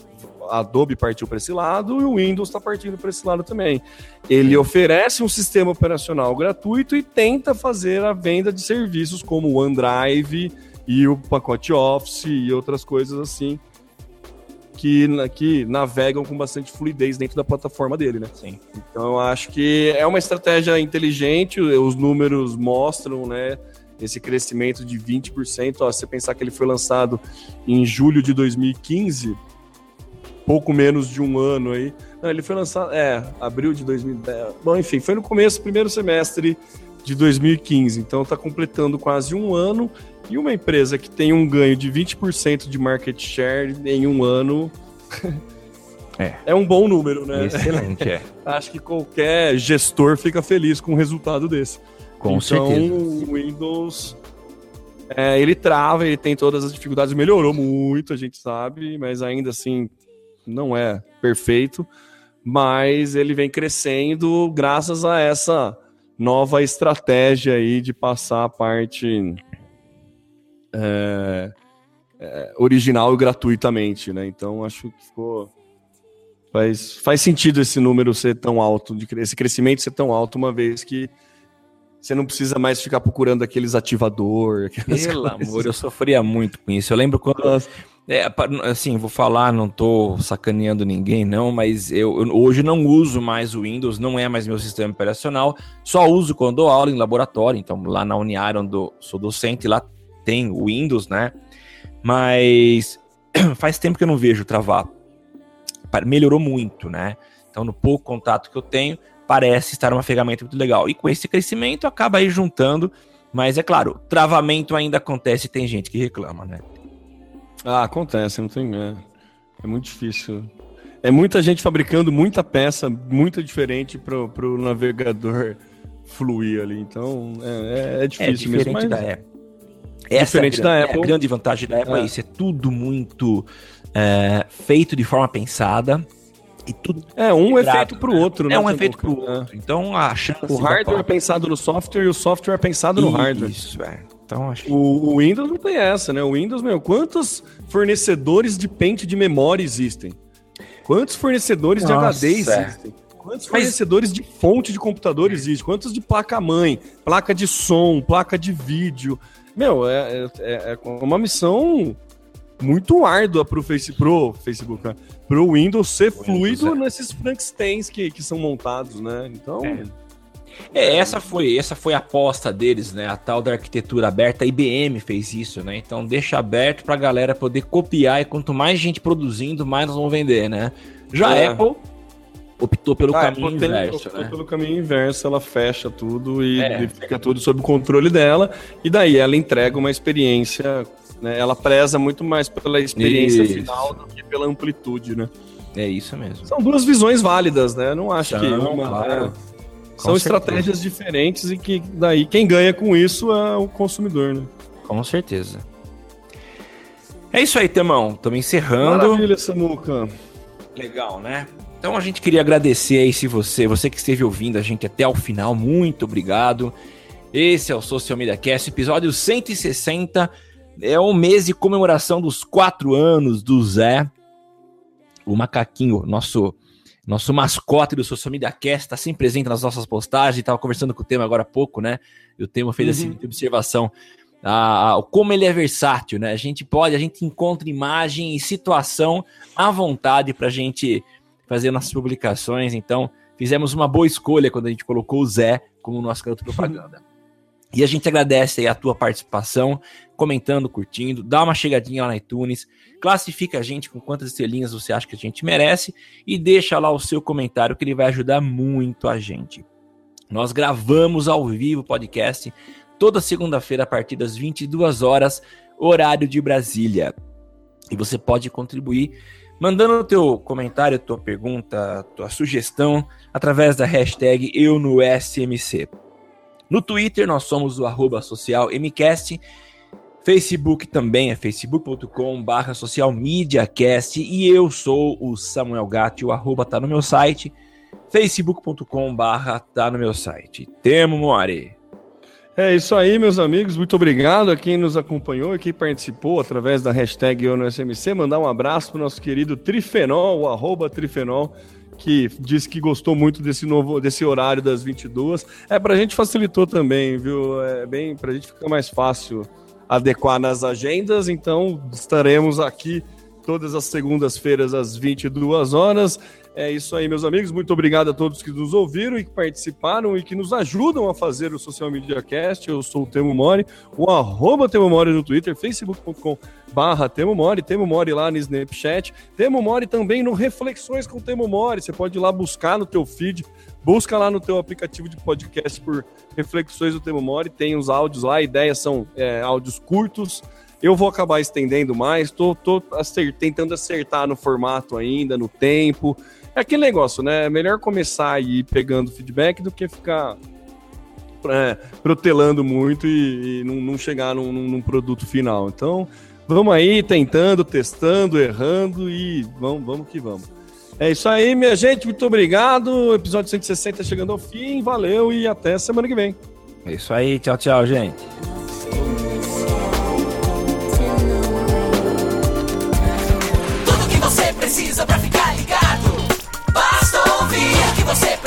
a Adobe partiu para esse lado e o Windows está partindo para esse lado também. Ele oferece um sistema operacional gratuito e tenta fazer a venda de serviços como o OneDrive e o pacote Office e outras coisas assim que, que navegam com bastante fluidez dentro da plataforma dele, né? Sim. Então eu acho que é uma estratégia inteligente, os números mostram, né? Esse crescimento de 20%. Ó, se você pensar que ele foi lançado em julho de 2015, pouco menos de um ano aí. Não, ele foi lançado, é, abril de 2010. Bom, enfim, foi no começo, primeiro semestre de 2015. Então tá completando quase um ano. E uma empresa que tem um ganho de 20% de market share em um ano. É. é um bom número, né? Excelente, é. Acho que qualquer gestor fica feliz com um resultado desse. Com então, certeza. o Windows é, ele trava, ele tem todas as dificuldades, melhorou muito, a gente sabe, mas ainda assim não é perfeito. Mas ele vem crescendo graças a essa nova estratégia aí de passar a parte é, é, original e gratuitamente, né? Então acho que ficou Faz, faz sentido esse número ser tão alto, de, esse crescimento ser tão alto, uma vez que você não precisa mais ficar procurando aqueles ativador. Pelo coisas. amor, eu sofria muito com isso. Eu lembro quando. Nossa. É, assim, vou falar, não tô sacaneando ninguém, não, mas eu, eu hoje não uso mais o Windows, não é mais meu sistema operacional, só uso quando dou aula em laboratório. Então, lá na Uniar, onde eu sou docente, lá tem o Windows, né? Mas faz tempo que eu não vejo travar. Melhorou muito, né? Então, no pouco contato que eu tenho, parece estar uma ferramenta muito legal. E com esse crescimento, acaba aí juntando. Mas é claro, travamento ainda acontece e tem gente que reclama, né? Ah, acontece, não tem. É, é muito difícil. É muita gente fabricando muita peça, muito diferente pro, pro navegador fluir ali. Então, é, é, é É difícil diferente mesmo. mas- da Apple. Essa Diferente é a, da gran- é Apple. a grande vantagem da Apple é É. isso. É tudo muito é, feito de forma pensada e tudo É, um Quebrado, efeito pro outro, né? é um efeito pro É. outro. Então a chance O hardware é Apple- pensado no software e o software é pensado no hardware. Isso, é. Então acho O, o Windows não tem essa, né? O Windows, meu, quantos fornecedores de pente de memória existem? Quantos fornecedores de Nossa, HD é. existem? Quantos Mas- fornecedores de fonte de computador existem? Quantos de placa-mãe, placa de som, placa de vídeo? Meu, é, é, é uma missão muito árdua pro, face, pro Facebook, né? pro Windows ser fluido é. nesses Frankensteins que, que são montados, né? Então, É. É, essa foi, essa foi a aposta deles, né? A tal da arquitetura aberta. A IBM fez isso, né? Então deixa aberto pra galera poder copiar e quanto mais gente produzindo, mais nós vamos vender, né? Já É. a Apple optou pelo Ah, caminho Apple inverso, optou né? Pelo caminho inverso, ela fecha tudo e, É. e fica tudo sob o controle dela. E daí ela entrega uma experiência, né? Ela preza muito mais pela experiência Isso. final do que pela amplitude, né? É isso mesmo. São duas visões válidas, né? Não acho que uma. claro. é, Com são certeza. estratégias diferentes e que daí quem ganha com isso é o consumidor, né? Com certeza. É isso aí, Temão. Estamos encerrando. Maravilha, Samuca. Legal, né? Então a gente queria agradecer aí se você, você que esteve ouvindo a gente até o final, muito obrigado. Esse é o Social Media Cast, episódio 160. É um mês de comemoração dos quatro anos do Zé, o macaquinho, nosso nosso mascote do Social Media Cast, está sempre presente nas nossas postagens. Estava conversando com o tema agora há pouco, né? E o tema fez assim, uhum. observação. Ah, como ele é versátil, né? A gente pode, a gente encontra imagem e situação à vontade para a gente fazer nossas publicações. Então, fizemos uma boa escolha quando a gente colocou o Zé como nosso canto propaganda. E a gente agradece aí a tua participação, comentando, curtindo, dá uma chegadinha lá na iTunes, classifica a gente com quantas estrelinhas você acha que a gente merece e deixa lá o seu comentário que ele vai ajudar muito a gente. Nós gravamos ao vivo o podcast toda segunda-feira a partir das 22 horas, horário de Brasília. E você pode contribuir mandando o teu comentário, tua pergunta, tua sugestão através da hashtag eu no SMC. No Twitter, nós somos o arroba social MCast. Facebook também é facebook.com barra social mediacast. E eu sou o Samuel Gatti, o arroba tá no meu site, facebook.com barra tá no meu site. Temo More. É isso aí, meus amigos. Muito obrigado a quem nos acompanhou e quem participou através da hashtag Eu. Mandar um abraço para o nosso querido Trifenol, o arroba Trifenol que disse que gostou muito desse novo desse horário das 22. É para a gente facilitou também, viu? É bem para a gente ficar mais fácil adequar nas agendas. Então estaremos aqui todas as segundas-feiras às 22 horas. É isso aí, meus amigos. Muito obrigado a todos que nos ouviram e que participaram e que nos ajudam a fazer o Social Media Cast. Eu sou o Temo Mori, o arroba Temo Mori no Twitter, facebook.com barra Temo Mori, Temo Mori lá no Snapchat, Temo Mori também no Reflexões com Temo Mori. Você pode ir lá buscar no teu feed, busca lá no teu aplicativo de podcast por Reflexões do Temo Mori, tem os áudios lá, a ideia são é, áudios curtos, eu vou acabar estendendo mais, tô, tô acert, tentando acertar no formato ainda, no tempo. É aquele negócio, né? É melhor começar aí pegando feedback do que ficar é, protelando muito e, e não, não, chegar num, num, produto final. Então, vamos aí tentando, testando, errando e vamos, vamos que vamos. É isso aí, minha gente. Muito obrigado. O episódio 160 chegando ao fim. Valeu e até semana que vem. É isso aí. Tchau, tchau, gente.